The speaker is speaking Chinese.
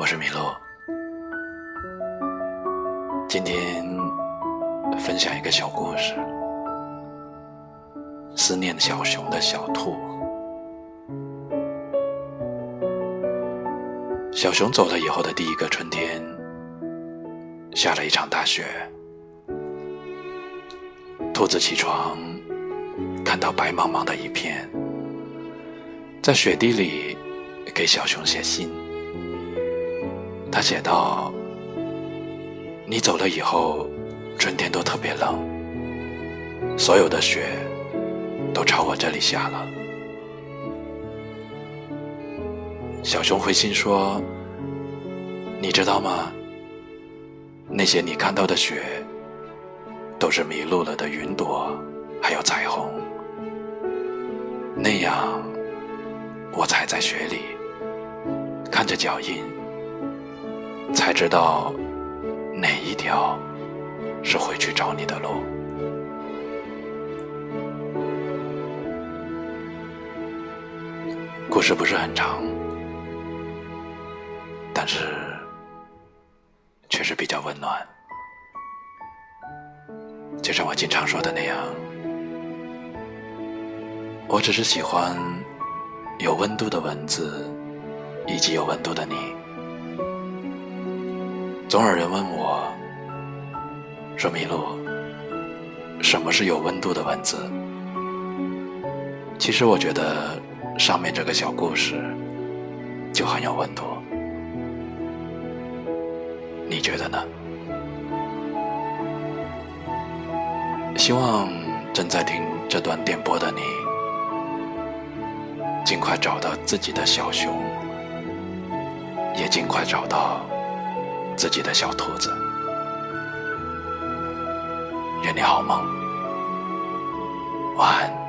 我是米洛，今天分享一个小故事：思念小熊的小兔。小熊走了以后的第一个春天，下了一场大雪。兔子起床，看到白茫茫的一片，在雪地里给小熊写信。他写道：“你走了以后，春天都特别冷，所有的雪都朝我这里下了。”小熊回信说：“你知道吗？那些你看到的雪，都是迷路了的云朵，还有彩虹。那样，我踩在雪里，看着脚印。”才知道哪一条是回去找你的路。故事不是很长，但是确实比较温暖。就像我经常说的那样，我只是喜欢有温度的文字，以及有温度的你。总有人问我：“说麋鹿，什么是有温度的文字？”其实我觉得上面这个小故事就很有温度，你觉得呢？希望正在听这段电波的你，尽快找到自己的小熊，也尽快找到。自己的小兔子，愿你好梦，晚安。